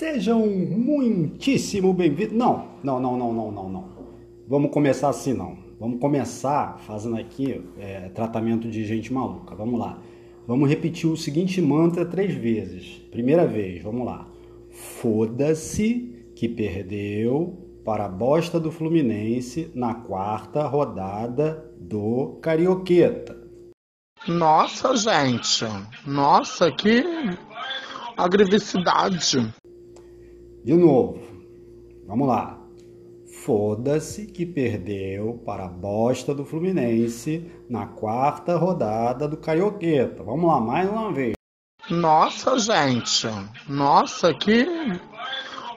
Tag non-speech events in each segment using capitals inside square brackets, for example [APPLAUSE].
Sejam muitíssimo bem-vindos. Não, não, não, não, não, não, não. Vamos começar assim, não. Vamos começar fazendo aqui é, tratamento de gente maluca. Vamos lá. Vamos repetir o seguinte mantra três vezes. Primeira vez, vamos lá. Foda-se que perdeu para a bosta do Fluminense na quarta rodada do Carioqueta. Nossa, gente. Nossa, que agressividade. De novo, vamos lá. Foda-se que perdeu para a bosta do Fluminense na quarta rodada do Carioqueta. Vamos lá, mais uma vez. Nossa, gente. Nossa, que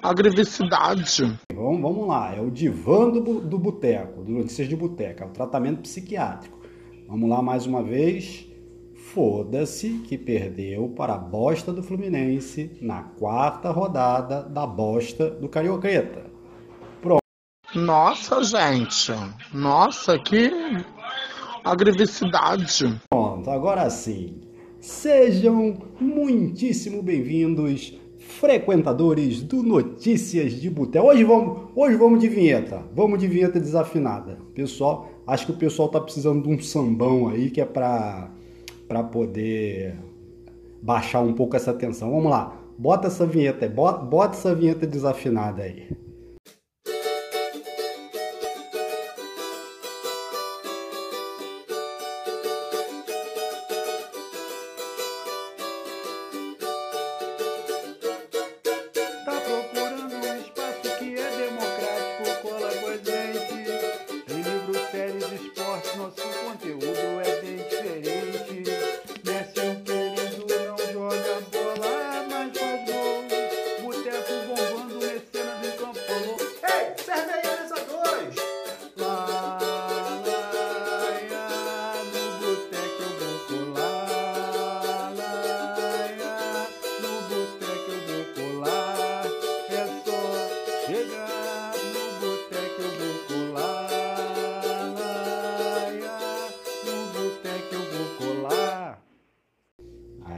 agressividade. Vamos, vamos lá, é o divã do, do boteco, do Notícias de Boteca, é o tratamento psiquiátrico. Vamos lá mais uma vez. Foda-se que perdeu para a bosta do Fluminense na quarta rodada da bosta do Carioqueta. Pronto. Nossa, gente. Nossa, que agressividade. Pronto, agora sim. Sejam muitíssimo bem-vindos, frequentadores do Notícias de Boteco. Hoje vamos, hoje vamos de vinheta. Vamos de vinheta desafinada. Pessoal, acho que o pessoal tá precisando de um sambão aí que é para para poder baixar um pouco essa tensão. Vamos lá, bota essa vinheta, bota, bota essa vinheta desafinada aí.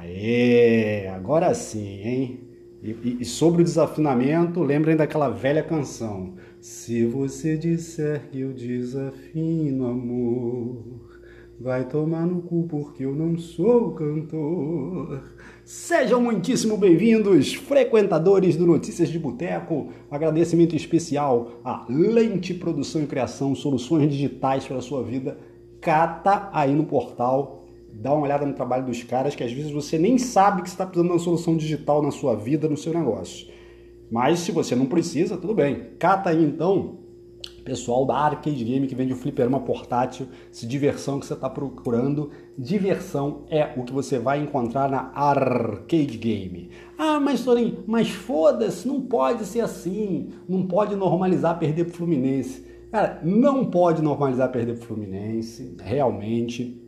Aê, agora sim, hein? E, e- sobre o desafinamento, lembrem daquela velha canção. Se você disser que eu desafino, amor, vai tomar no cu porque eu não sou cantor. Sejam muitíssimo bem-vindos, frequentadores do Notícias de Boteco. Um agradecimento especial à Lente Produção e Criação, soluções digitais para a sua vida. Cata aí no portal dá uma olhada no trabalho dos caras, que às vezes você nem sabe que está precisando de uma solução digital na sua vida, no seu negócio. Mas se você não precisa, tudo bem. Cata aí então, pessoal da Arcade Game que vende o fliperama portátil, se diversão que você está procurando, diversão é o que você vai encontrar na Arcade Game. Ah, mas Sorin, mas foda-se, não pode ser assim, não pode normalizar perder pro Fluminense. Cara, não pode normalizar perder pro Fluminense, realmente.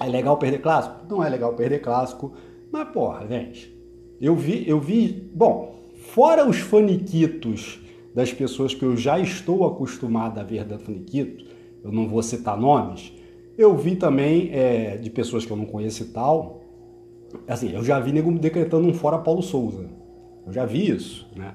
É legal perder clássico? Não é legal perder clássico, mas porra, gente. Eu vi, eu vi, bom, fora os faniquitos das pessoas que eu já estou acostumado a ver da faniquito, eu não vou citar nomes, eu vi também é, de pessoas que eu não conheço e tal, assim, eu já vi nego decretando um fora Paulo Souza, eu já vi isso, né?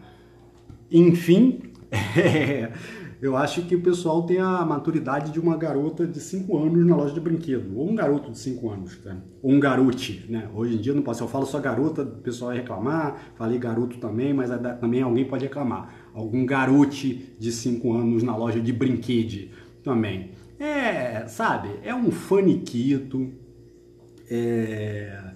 Enfim, [LAUGHS] eu acho que o pessoal tem a maturidade de uma garota de 5 anos na loja de brinquedo, ou um garoto de 5 anos, né? ou um garote, né? Hoje em dia não posso, eu falo só garota, o pessoal vai reclamar, falei garoto também, mas também alguém pode reclamar. Algum garote de 5 anos na loja de brinquedo também. É, sabe, é um faniquito, é...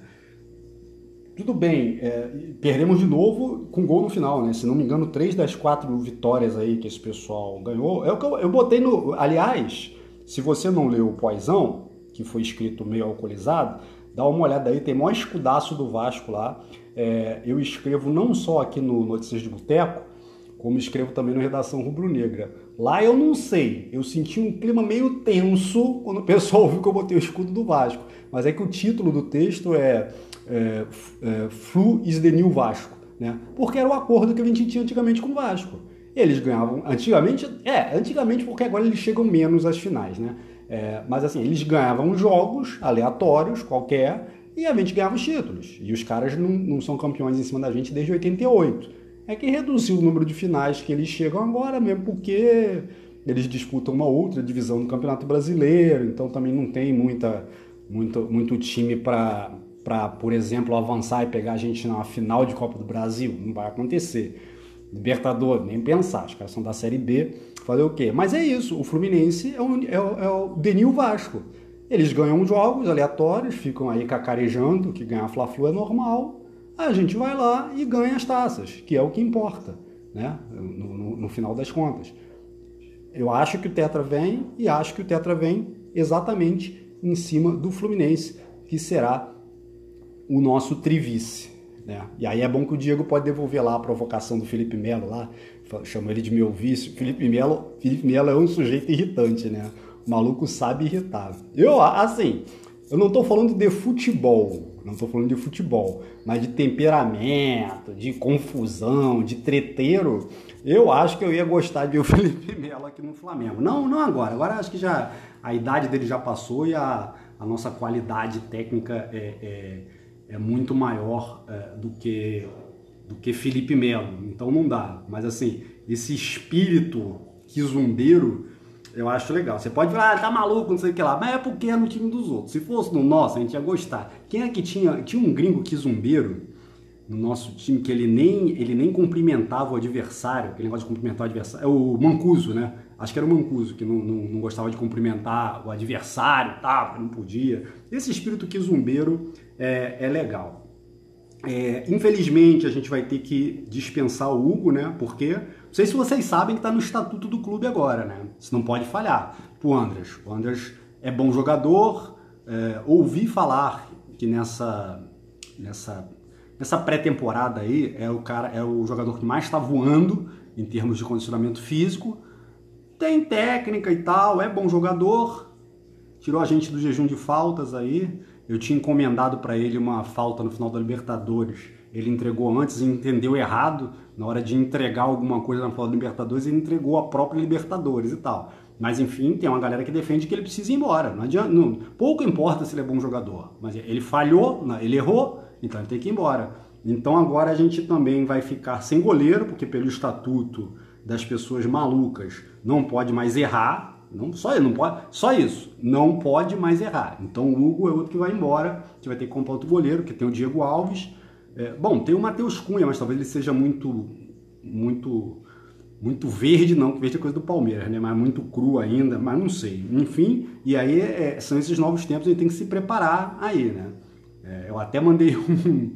Tudo bem, é, perdemos de novo com gol no final, né? Se não me engano, três das quatro vitórias aí que esse pessoal ganhou. É o que eu, eu botei no. Aliás, se você não leu o Poisão, que foi escrito meio alcoolizado, dá uma olhada aí, tem maior escudaço do Vasco lá. É, eu escrevo não só aqui no Notícias de Boteco, como escrevo também no Redação Rubro-Negra. Lá eu não sei, eu senti um clima meio tenso quando o pessoal viu que eu botei o escudo do Vasco. Mas é que o título do texto é, é, é Flu is the New Vasco, né? Porque era o acordo que a gente tinha antigamente com o Vasco. Eles ganhavam, antigamente, é, antigamente porque agora eles chegam menos às finais, né? É, mas assim, eles ganhavam jogos aleatórios, qualquer, e a gente ganhava os títulos. E os caras não, não são campeões em cima da gente desde 88. É que reduziu o número de finais que eles chegam agora, mesmo porque eles disputam uma outra divisão do Campeonato Brasileiro, então também não tem muita, muito, muito time para, por exemplo, avançar e pegar a gente na final de Copa do Brasil. Não vai acontecer. Libertador, nem pensar, os caras são da Série B, fazer o quê? Mas é isso, o Fluminense é o, é é o Denil Vasco. Eles ganham jogos aleatórios, ficam aí cacarejando, que ganhar Fla-Flu é normal, a gente vai lá e ganha as taças, que é o que importa, né? no, no, no final das contas. Eu acho que o Tetra vem e acho que o Tetra vem exatamente em cima do Fluminense, que será o nosso trivice. Né? E aí é bom que o Diego pode devolver lá a provocação do Felipe Melo lá, chama ele de meu vício. Felipe Melo, Felipe Melo é um sujeito irritante, né? O maluco sabe irritar. Eu, assim, eu não estou falando de futebol, não estou falando de futebol, mas de temperamento, de confusão, de treteiro, eu acho que eu ia gostar de [LAUGHS] o Felipe Melo aqui no Flamengo. Não, não agora. Agora acho que já a idade dele já passou e a, a nossa qualidade técnica é, é, é muito maior é, do que do que Felipe Melo. Então não dá. Mas assim, esse espírito quizumbeiro eu acho legal. Você pode falar, ah, tá maluco, não sei o que lá, mas é porque é no time dos outros. Se fosse no nosso, a gente ia gostar. Quem é que tinha? Tinha um gringo quizumbeiro no nosso time que ele nem, ele nem cumprimentava o adversário, aquele negócio de cumprimentar o adversário, é o Mancuso, né? Acho que era o Mancuso, que não, não, não gostava de cumprimentar o adversário, tá, não podia. Esse espírito quizumbeiro é, é legal. É, infelizmente, a gente vai ter que dispensar o Hugo, né? Porque, não sei se vocês sabem que está no estatuto do clube agora, né? Isso não pode falhar. O Andras. O Andras é bom jogador, é, ouvi falar que nessa, nessa Nessa pré-temporada aí, é o cara, é o jogador que mais está voando em termos de condicionamento físico. Tem técnica e tal, é bom jogador. Tirou a gente do jejum de faltas aí. Eu tinha encomendado para ele uma falta no final da Libertadores. Ele entregou antes e entendeu errado. Na hora de entregar alguma coisa na final da Libertadores, ele entregou a própria Libertadores e tal. Mas enfim, tem uma galera que defende que ele precisa ir embora. Não adianta, não, pouco importa se ele é bom jogador, mas ele falhou, ele errou, então ele tem que ir embora. Então agora a gente também vai ficar sem goleiro, porque pelo estatuto das pessoas malucas não pode mais errar. Não, só, não pode, só isso, não pode mais errar. Então o Hugo é outro que vai embora, gente vai ter que comprar outro goleiro, que tem o Diego Alves. É, bom, tem o Matheus Cunha, mas talvez ele seja muito, muito, muito verde, não, que verde é coisa do Palmeiras, né? Mas muito cru ainda, mas não sei. Enfim, e aí é, são esses novos tempos, a gente tem que se preparar aí, né? É, eu até mandei [LAUGHS] um,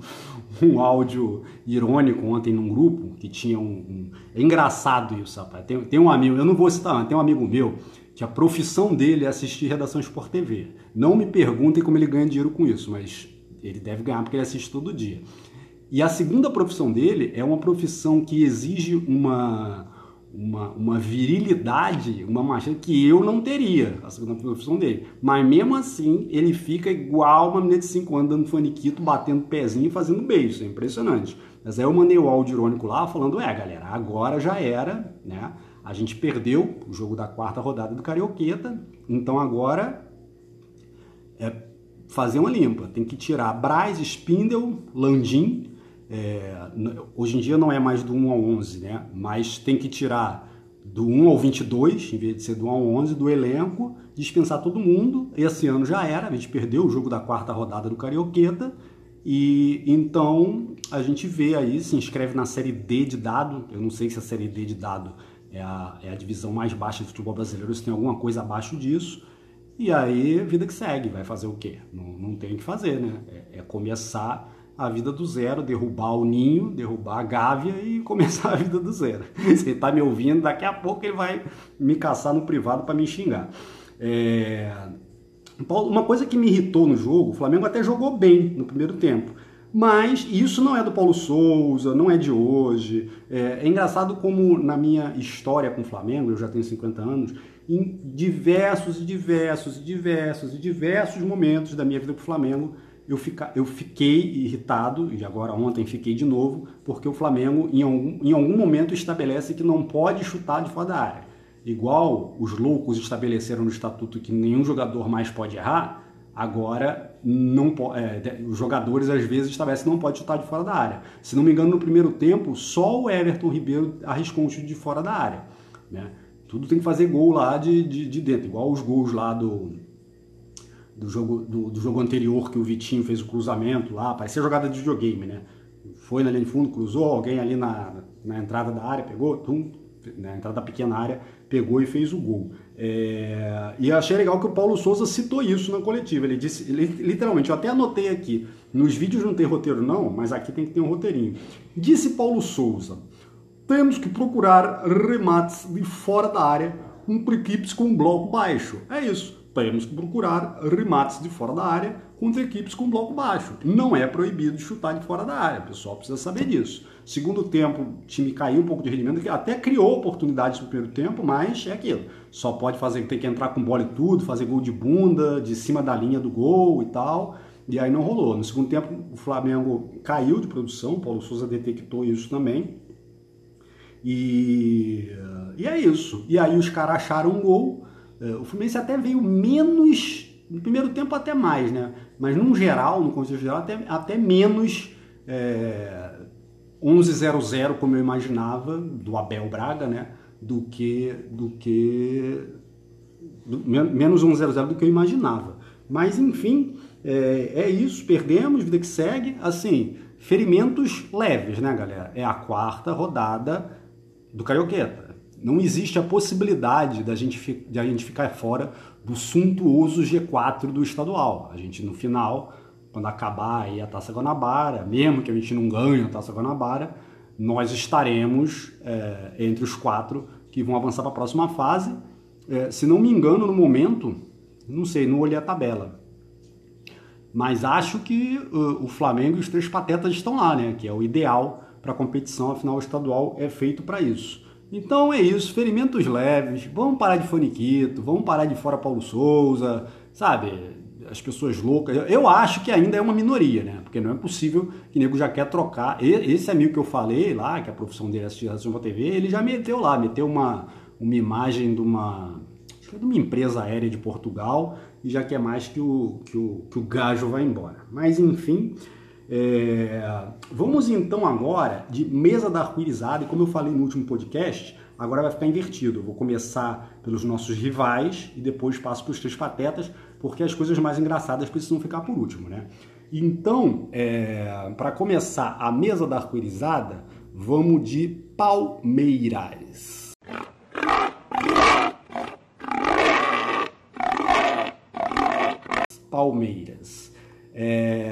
um áudio irônico ontem num grupo que tinha um. um... É engraçado isso, rapaz. Tem, tem um amigo, eu não vou citar, tem um amigo meu que a profissão dele é assistir redação Sport TV. Não me perguntem como ele ganha dinheiro com isso, mas ele deve ganhar porque ele assiste todo dia. E a segunda profissão dele é uma profissão que exige uma uma, uma virilidade, uma marcha que eu não teria, a segunda profissão dele. Mas mesmo assim, ele fica igual uma menina de 5 anos dando faniquito, batendo pezinho e fazendo beijo. É impressionante. Mas aí eu mandei o áudio irônico lá falando: é, galera, agora já era, né? A gente perdeu o jogo da quarta rodada do Carioqueta, então agora é fazer uma limpa. Tem que tirar Braz, Spindle, Landim é, hoje em dia não é mais do 1 ao 11, né? Mas tem que tirar do 1 ao 22, em vez de ser do 1 ao 11, do elenco, dispensar todo mundo. Esse ano já era, a gente perdeu o jogo da quarta rodada do Carioqueta. E então a gente vê aí, se inscreve na série D de dado. Eu não sei se a série D de dado é a, é a divisão mais baixa do futebol brasileiro, se tem alguma coisa abaixo disso. E aí, vida que segue, vai fazer o quê? Não, não tem o que fazer, né? É, é começar a vida do zero, derrubar o ninho, derrubar a gávea e [LAUGHS] começar a vida do zero. Você está me ouvindo, daqui a pouco ele vai me caçar no privado para me xingar. É... Uma coisa que me irritou no jogo, o Flamengo até jogou bem no primeiro tempo. Mas isso não é do Paulo Souza, não é de hoje. É, é engraçado como na minha história com o Flamengo, eu já tenho 50 anos, em diversos e diversos e diversos e diversos momentos da minha vida com o Flamengo, eu, fica, eu fiquei irritado, e agora ontem fiquei de novo, porque o Flamengo em algum, em algum momento estabelece que não pode chutar de fora da área. Igual os loucos estabeleceram no estatuto que nenhum jogador mais pode errar, agora não é, os jogadores às vezes estabelecem que não pode chutar de fora da área. Se não me engano, no primeiro tempo, só o Everton Ribeiro arriscou um chute de fora da área. Né? Tudo tem que fazer gol lá de, de, de dentro, igual os gols lá do, do, jogo, do, do, jogo anterior que o Vitinho fez o cruzamento lá, parecia jogada de videogame, né? Foi na linha de fundo, cruzou, alguém ali na, na entrada da área pegou, tum, na entrada da pequena área, pegou e fez o gol. É... E achei legal que o Paulo Souza citou isso na coletiva. Ele disse, ele, literalmente, eu até anotei aqui, nos vídeos não tem roteiro não, mas aqui tem que ter um roteirinho. Disse Paulo Souza, temos que procurar remates de fora da área contra equipes com bloco baixo. É isso. Temos que procurar remates de fora da área contra equipes com bloco baixo. Não é proibido chutar de fora da área, o pessoal precisa saber disso. Segundo tempo, o time caiu um pouco de rendimento, até criou oportunidades no primeiro tempo, mas é aquilo. Só pode fazer, tem que entrar com bola e tudo, fazer gol de bunda, de cima da linha do gol e tal. E aí não rolou. No segundo tempo, o Flamengo caiu de produção, o Paulo Souza detectou isso também. E, e é isso. E aí os caras acharam um gol. É, o Fluminense até veio menos, no primeiro tempo até mais, né? Mas no geral, no contexto geral, até, até menos. É, 11-0-0, como eu imaginava, do Abel Braga, né? Do que. Do que do, menos 11-0-0 do que eu imaginava. Mas, enfim, é, é, isso. Perdemos, vida que segue. Assim, ferimentos leves, né, galera? É a quarta rodada do Carioqueta. Não existe a possibilidade da gente, de a gente ficar fora do suntuoso G4 do estadual. A gente, no final quando acabar aí a Taça Guanabara, mesmo que a gente não ganhe a Taça Guanabara, nós estaremos é, entre os quatro que vão avançar para a próxima fase. É, se não me engano, no momento, não sei, não olhei a tabela. Mas acho que uh, o Flamengo e os três patetas estão lá, né? Que é o ideal para a competição, afinal o estadual é feito para isso. Então é isso, ferimentos leves, vamos parar de foniquito, vamos parar de fora Paulo Souza, sabe? as pessoas loucas. Eu acho que ainda é uma minoria, né? Porque não é possível que nego já quer trocar. Esse amigo que eu falei lá, que a profissão dele é assistir a TV, ele já meteu lá, meteu uma, uma imagem de uma, é de uma empresa aérea de Portugal e já quer mais que o, que o, que o gajo vá embora. Mas enfim. É... Vamos então agora de mesa da arco-irizada, e como eu falei no último podcast, agora vai ficar invertido. Eu vou começar pelos nossos rivais e depois passo para os três patetas, porque as coisas mais engraçadas precisam ficar por último, né? Então, é, para começar a mesa da arco-irizada, vamos de Palmeiras. Palmeiras. É,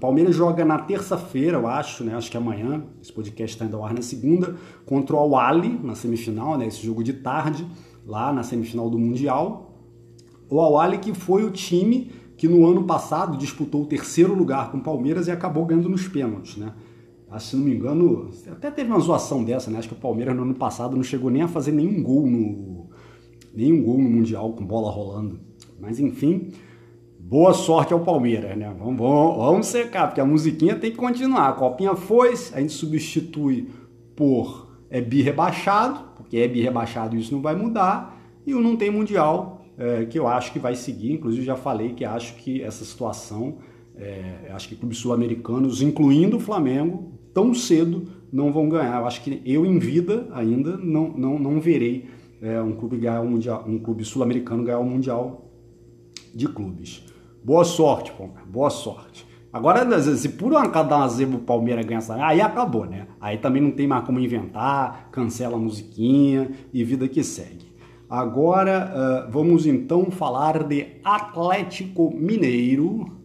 Palmeiras joga na terça-feira, eu acho, né? Acho que amanhã. Esse podcast está indo ao ar na segunda, contra o Al na semifinal, né? Esse jogo de tarde, lá na semifinal do Mundial. O Awali que foi o time que no ano passado disputou o terceiro lugar com o Palmeiras e acabou ganhando nos pênaltis, né? Se não me engano, até teve uma zoação dessa, né? Acho que o Palmeiras no ano passado não chegou nem a fazer nenhum gol no nenhum gol no mundial com bola rolando. Mas enfim, boa sorte ao Palmeiras, né? Vamos, vamos, vamos secar, porque a musiquinha tem que continuar. A copinha foi, a gente substitui por é bi rebaixado, porque é bi rebaixado isso não vai mudar, e o não tem mundial é, que eu acho que vai seguir. Inclusive, já falei que acho que essa situação, é, acho que clubes sul-americanos, incluindo o Flamengo, tão cedo não vão ganhar. Eu acho que eu, em vida, ainda não, não, não verei é, um clube ganhar um, um clube sul-americano ganhar o um Mundial de Clubes. Boa sorte, Palmeiras. Boa sorte. Agora, se por um acaso dar uma zebra o Palmeiras ganhar essa, aí acabou, né? Aí também não tem mais como inventar, cancela a musiquinha e vida que segue. Agora uh, vamos então falar de Atlético Mineiro.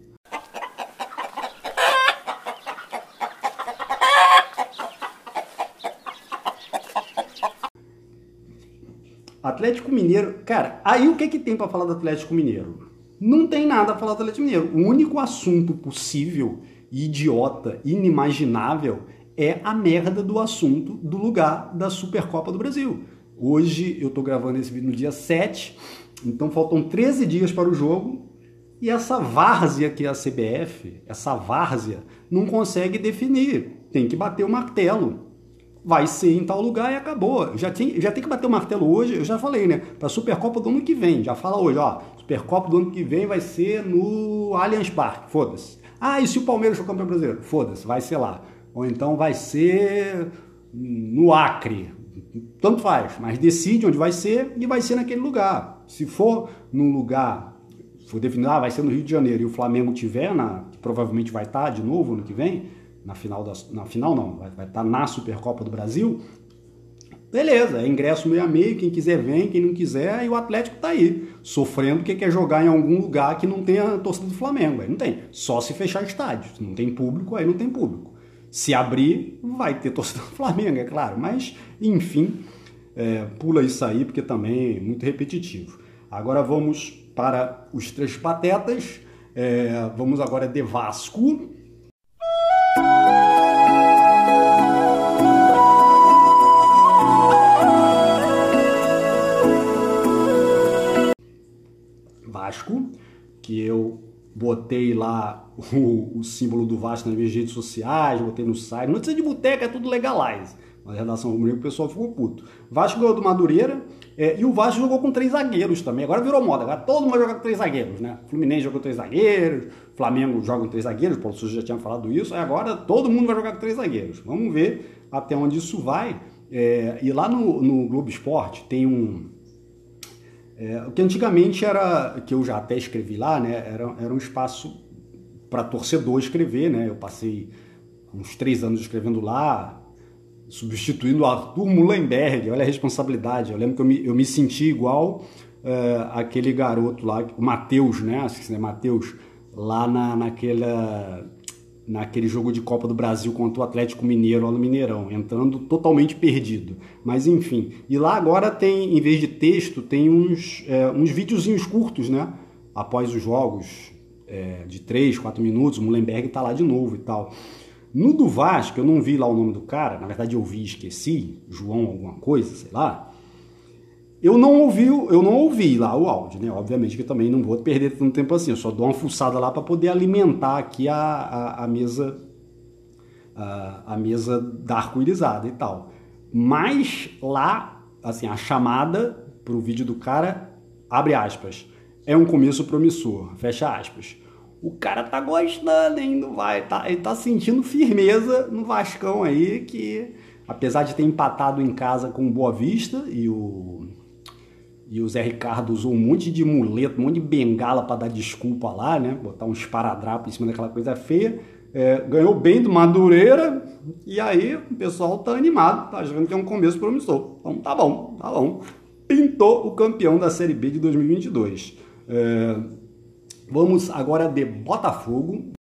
Atlético Mineiro, cara, aí o que que tem para falar do Atlético Mineiro? Não tem nada a falar do Atlético Mineiro. O único assunto possível, idiota, inimaginável é a merda do assunto do lugar da Supercopa do Brasil. Hoje eu estou gravando esse vídeo no dia 7, então faltam 13 dias para o jogo e essa várzea que é a CBF, essa várzea, não consegue definir. Tem que bater o martelo. Vai ser em tal lugar e acabou. Já tem, já tem que bater o martelo hoje, eu já falei, né? Para a Supercopa do ano que vem. Já fala hoje, ó. Supercopa do ano que vem vai ser no Allianz Parque, foda-se. Ah, e se o Palmeiras for campeão brasileiro? Foda-se, vai ser lá. Ou então vai ser no Acre. Tanto faz, mas decide onde vai ser e vai ser naquele lugar. Se for num lugar, for definido, ah, vai ser no Rio de Janeiro e o Flamengo tiver, na, provavelmente vai estar de novo no que vem, na final, da, na final não, vai, vai estar na Supercopa do Brasil, Beleza, é ingresso meio a meio, quem quiser vem, quem não quiser, e o Atlético tá aí, sofrendo porque quer jogar em algum lugar que não tenha torcida do Flamengo. Aí não tem. Só se fechar estádio. Se não tem público, aí não tem público. Se abrir, vai ter torcida do Flamengo, é claro. Mas, enfim, é, pula isso aí porque também é muito repetitivo. Agora vamos para os três patetas. É, vamos agora de Vasco. Vasco, que eu botei lá o, o, símbolo do Vasco nas minhas redes sociais, botei no site. Notícia de boteca é tudo legalize. Na redação comigo o pessoal ficou puto. Vasco ganhou do Madureira é, e o Vasco jogou com três zagueiros também. Agora virou moda, agora todo mundo vai jogar com três zagueiros, né? Fluminense jogou com três zagueiros, Flamengo joga com três zagueiros, o Paulo já tinha falado isso, agora todo mundo vai jogar com três zagueiros. Vamos ver até onde isso vai. É, e lá no, no Globo Esporte tem um, é, o que antigamente era, que eu já até escrevi lá, né, era, era um espaço para torcedor escrever, né? Eu passei uns três anos escrevendo lá, substituindo Arthur Mullenberg, olha a responsabilidade. Eu lembro que eu me, eu me senti igual uh, aquele garoto lá, o Matheus, né? Acho que é Matheus, lá na, naquela naquele jogo de Copa do Brasil contra o Atlético Mineiro lá no Mineirão, entrando totalmente perdido. Mas enfim, e lá agora tem, em vez de texto, tem uns, é, uns videozinhos curtos, né? Após os jogos é, de 3, 4 minutos, o Mullenberg tá lá de novo e tal. No do Vasco, eu não vi lá o nome do cara, na verdade eu vi e esqueci, João alguma coisa, sei lá. Eu não ouvi, eu não ouvi lá o áudio, né? Obviamente que também não vou perder tanto tempo assim. Eu só dou uma fuçada lá para poder alimentar aqui a, a, a mesa a, a, mesa da arco-irizada e tal. Mas lá, assim, a chamada pro vídeo do cara, abre aspas, é um começo promissor, fecha aspas. O cara tá gostando, hein? Não vai, tá, ele tá sentindo firmeza no Vascão aí, que apesar de ter empatado em casa com o Boa Vista e o e o Zé Ricardo usou um monte de muleta, um monte de bengala para dar desculpa lá, né? Botar um esparadrapo em cima daquela coisa feia. É, ganhou bem do Madureira e aí o pessoal tá animado, tá achando que é um começo promissor. Então tá bom, tá bom. Pintou o campeão da Série B de 2022. É, vamos agora de Botafogo.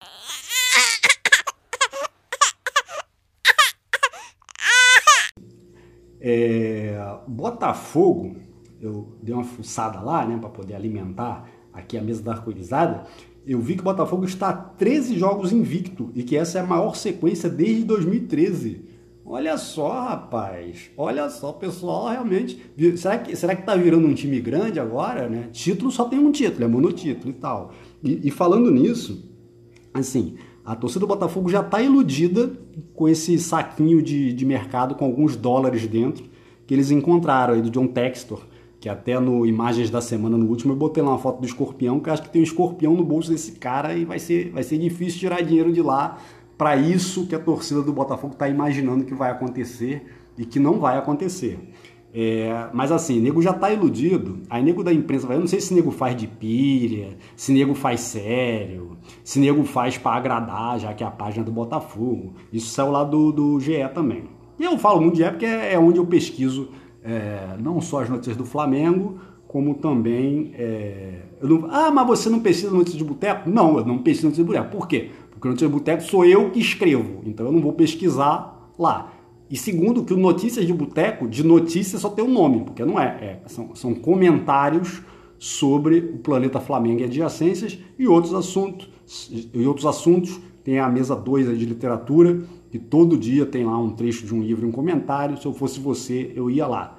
É, Botafogo eu dei uma fuçada lá, né, para poder alimentar aqui a mesa da arco-irizada, eu vi que o Botafogo está a 13 jogos invicto e que essa é a maior sequência desde 2013. Olha só, rapaz. Olha só, pessoal, realmente. Será que, será que tá virando um time grande agora, né? Título só tem um título, é monotítulo e tal. E, e falando nisso, assim, a torcida do Botafogo já está iludida com esse saquinho de, de mercado com alguns dólares dentro que eles encontraram aí do John Textor que até no Imagens da Semana, no último, eu botei lá uma foto do escorpião, que acho que tem um escorpião no bolso desse cara e vai ser, vai ser difícil tirar dinheiro de lá para isso que a torcida do Botafogo está imaginando que vai acontecer e que não vai acontecer. É, mas assim, nego já tá iludido. Aí nego da imprensa vai, eu não sei se nego faz de pilha, se nego faz sério, se nego faz para agradar, já que é a página do Botafogo. Isso saiu lá do, do GE também. E eu falo muito de GE porque é, é onde eu pesquiso é, não só as notícias do Flamengo, como também. É, não, ah, mas você não pesquisa notícias de boteco? Não, eu não pesquiso notícias de boteco. Por quê? Porque notícias de boteco sou eu que escrevo, então eu não vou pesquisar lá. E segundo, que o Notícias de Boteco, de notícia só tem um nome, porque não é. é são, são comentários sobre o planeta Flamengo e adjacências e outros assuntos. E outros assuntos. Tem a mesa 2 de literatura, que todo dia tem lá um trecho de um livro e um comentário. Se eu fosse você, eu ia lá.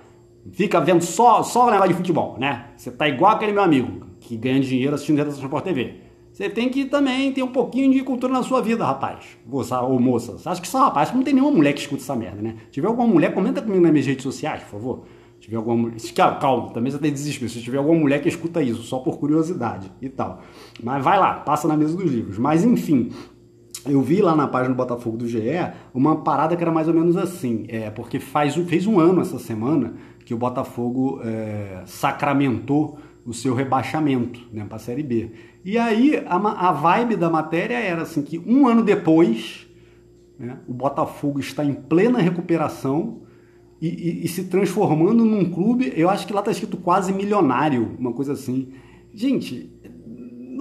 Fica vendo só, só negócio de futebol, né? Você tá igual aquele meu amigo que ganha dinheiro assistindo Redação Sport TV. Você tem que também ter um pouquinho de cultura na sua vida, rapaz. Moça ou moça. Acho que só rapaz, não tem nenhuma mulher que escuta essa merda, né? Se tiver alguma mulher, comenta comigo nas minhas redes sociais, por favor. Se tiver alguma mulher. Calma, também você tem desespero. Se tiver alguma mulher que escuta isso, só por curiosidade e tal. Mas vai lá, passa na mesa dos livros. Mas enfim, eu vi lá na página do Botafogo do GE uma parada que era mais ou menos assim, é, porque faz, fez um ano essa semana que o Botafogo é, sacramentou o seu rebaixamento né, para a Série B. E aí a, a vibe da matéria era assim que um ano depois né, o Botafogo está em plena recuperação e, e, e, se transformando num clube, eu acho que lá está escrito quase milionário, uma coisa assim. Gente,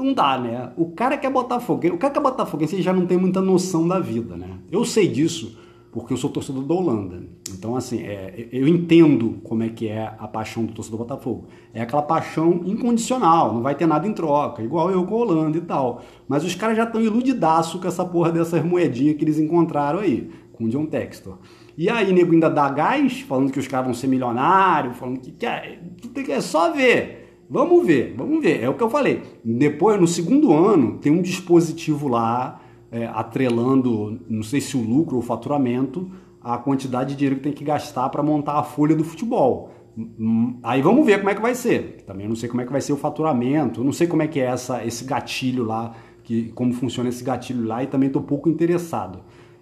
não dá, né? O cara quer Botafogo, o cara que é Botafoguense já não tem muita noção da vida, né? Eu sei disso porque eu sou torcedor da Holanda. Então, assim, é, eu entendo como é que é a paixão do torcedor do Botafogo. É aquela paixão incondicional, não vai ter nada em troca, igual eu com a Holanda e tal. Mas os caras já estão iludidaço com essa porra dessas moedinhas que eles encontraram aí, com o John Textor. E aí, nego ainda dá gás, falando que os caras vão ser milionários, falando que quer. É só ver. Vamos ver, vamos ver. É o que eu falei. Depois, no segundo ano, tem um dispositivo lá é, atrelando, não sei se o lucro ou o faturamento, a quantidade de dinheiro que tem que gastar para montar a folha do futebol. Hum, aí vamos ver como é que vai ser. Também não sei como é que vai ser o faturamento, não sei como é que é essa, esse gatilho lá, que, como funciona esse gatilho lá, e também estou pouco interessado.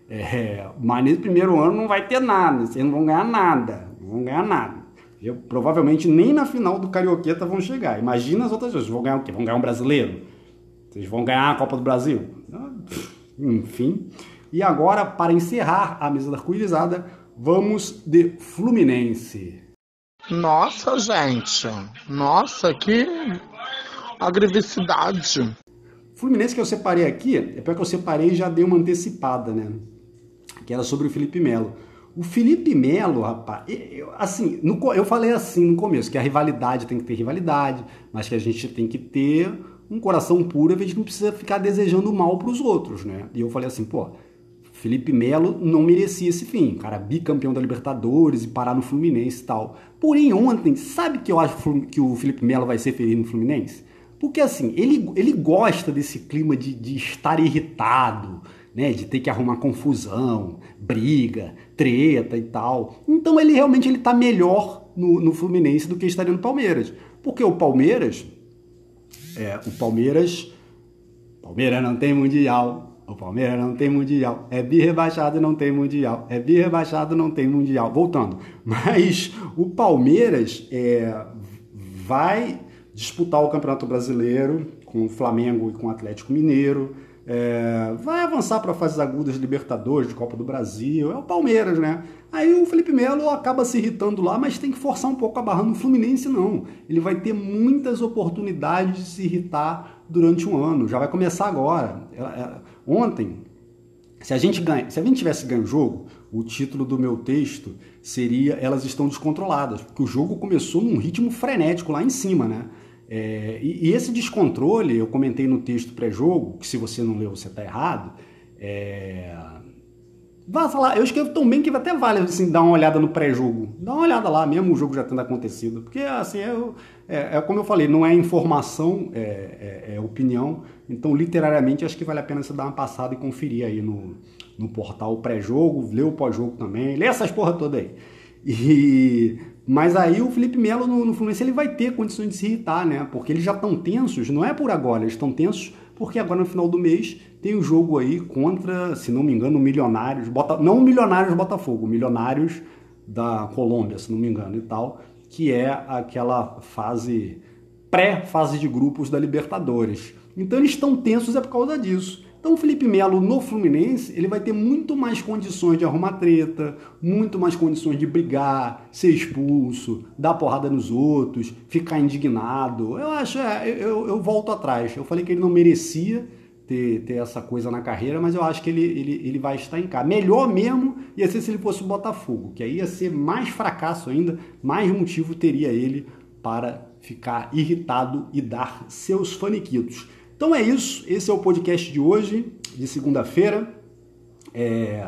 É, mas nesse primeiro ano não vai ter nada, vocês não vão ganhar nada, não vão ganhar nada. Eu, provavelmente nem na final do Carioqueta vão chegar. Imagina as outras coisas, vão ganhar o quê? Vão ganhar um brasileiro? Vocês vão ganhar a Copa do Brasil? Enfim. E agora, para encerrar a mesa da arco-irizada, vamos de Fluminense. Nossa, gente! Nossa, que agressividade! Fluminense que eu separei aqui, é pior que eu separei e já dei uma antecipada, né? que era sobre o Felipe Melo. O Felipe Melo, rapaz, eu, assim, no, eu falei assim no começo, que a rivalidade tem que ter rivalidade, mas que a gente tem que ter um coração puro, a gente não precisa ficar desejando mal para os outros, né? E eu falei assim, pô, Felipe Melo não merecia esse fim, cara, bicampeão da Libertadores e parar no Fluminense e tal. Porém, ontem, sabe que eu acho que o Felipe Melo vai ser feliz no Fluminense? Porque assim, ele, ele gosta desse clima de, de estar irritado, né, de ter que arrumar confusão, briga, treta e tal. Então ele realmente ele tá melhor no, no Fluminense do que estaria no Palmeiras. Porque o Palmeiras, é, o Palmeiras, Palmeiras não tem mundial, o Palmeiras não tem mundial, é bi rebaixado não tem mundial, é bi rebaixado não tem mundial. Voltando, [LAUGHS] mas o Palmeiras é, vai disputar o Campeonato Brasileiro com o Flamengo e com o Atlético Mineiro é, vai avançar para fases agudas de Libertadores, de Copa do Brasil, é o Palmeiras, né? Aí o Felipe Melo acaba se irritando lá, mas tem que forçar um pouco a barra no Fluminense, não. Ele vai ter muitas oportunidades de se irritar durante um ano, já vai começar agora. É, é, ontem, se a gente ganha, se a gente tivesse ganho o jogo, o título do meu texto seria Elas estão descontroladas, porque o jogo começou num ritmo frenético lá em cima, né? É, e, e, esse descontrole, eu comentei no texto pré-jogo, que se você não leu, você está errado. É... Vá falar, eu escrevo tão bem que até vale assim, dar uma olhada no pré-jogo. Dá uma olhada lá, mesmo o jogo já tendo acontecido. Porque, assim, é, é, é como eu falei, não é informação, é, é, é, opinião. Então, literariamente, acho que vale a pena você dar uma passada e conferir aí no, no portal pré-jogo, ler o pós-jogo também, ler essas porra toda aí. E mas aí o Felipe Melo no, no Fluminense ele vai ter condições de se irritar, né? Porque eles já estão tensos, não é por agora, eles estão tensos porque agora no final do mês tem o um jogo aí contra, se não me engano, Milionários, Bota, não Milionários Botafogo, Milionários da Colômbia, se não me engano e tal, que é aquela fase pré-fase de grupos da Libertadores. Então eles estão tensos é por causa disso. Então o Felipe Melo no Fluminense, ele vai ter muito mais condições de arrumar treta, muito mais condições de brigar, ser expulso, dar porrada nos outros, ficar indignado. Eu acho, é, eu, eu volto atrás. Eu falei que ele não merecia ter, ter essa coisa na carreira, mas eu acho que ele, ele, ele vai estar em casa. Melhor mesmo ia ser se ele fosse o Botafogo, que aí ia ser mais fracasso ainda, mais motivo teria ele para ficar irritado e dar seus faniquitos. Então é isso, esse é o podcast de hoje, de segunda-feira. É...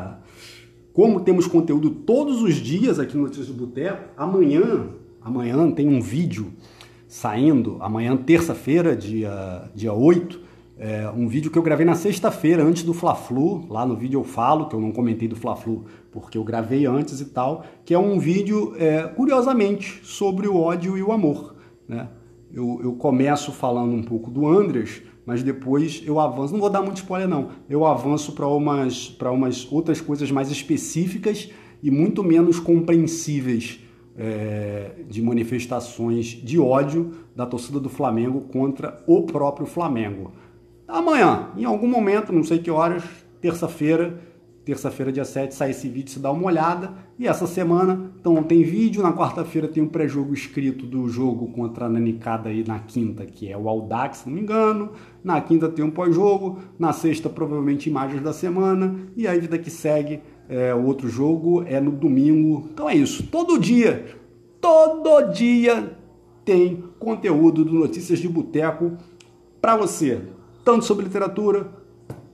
Como temos conteúdo todos os dias aqui no Notícias do Boteco, amanhã, amanhã tem um vídeo saindo, amanhã, terça-feira, dia, dia 8, É um vídeo que eu gravei na sexta-feira, antes do Fla-Flu. Lá no vídeo eu falo, que eu não comentei do Fla-Flu, porque eu gravei antes e tal. Que é um vídeo, é, curiosamente, sobre o ódio e o amor. Né? Eu, eu começo falando um pouco do Andres, mas depois eu avanço. Não vou dar muito spoiler, não. Eu avanço para umas, umas outras coisas mais específicas e muito menos compreensíveis é, de manifestações de ódio da torcida do Flamengo contra o próprio Flamengo. Amanhã, em algum momento, não sei que horas, terça-feira, terça-feira, dia 7, sai esse vídeo, se dá uma olhada. E essa semana, então, tem vídeo. Na quarta-feira tem um pré-jogo escrito do jogo contra a Nanicada aí na quinta, que é o Audax, se não me engano. Na quinta tem um pós-jogo. Na sexta, provavelmente, imagens da semana. E aí, vida que segue, é, outro jogo é no domingo. Então é isso. Todo dia, todo dia tem conteúdo do Notícias de Boteco para você, tanto sobre literatura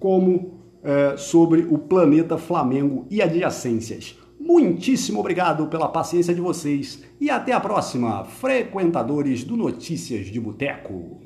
como é, sobre o planeta Flamengo e adjacências. Muitíssimo obrigado pela paciência de vocês e até a próxima, frequentadores do Notícias de Boteco.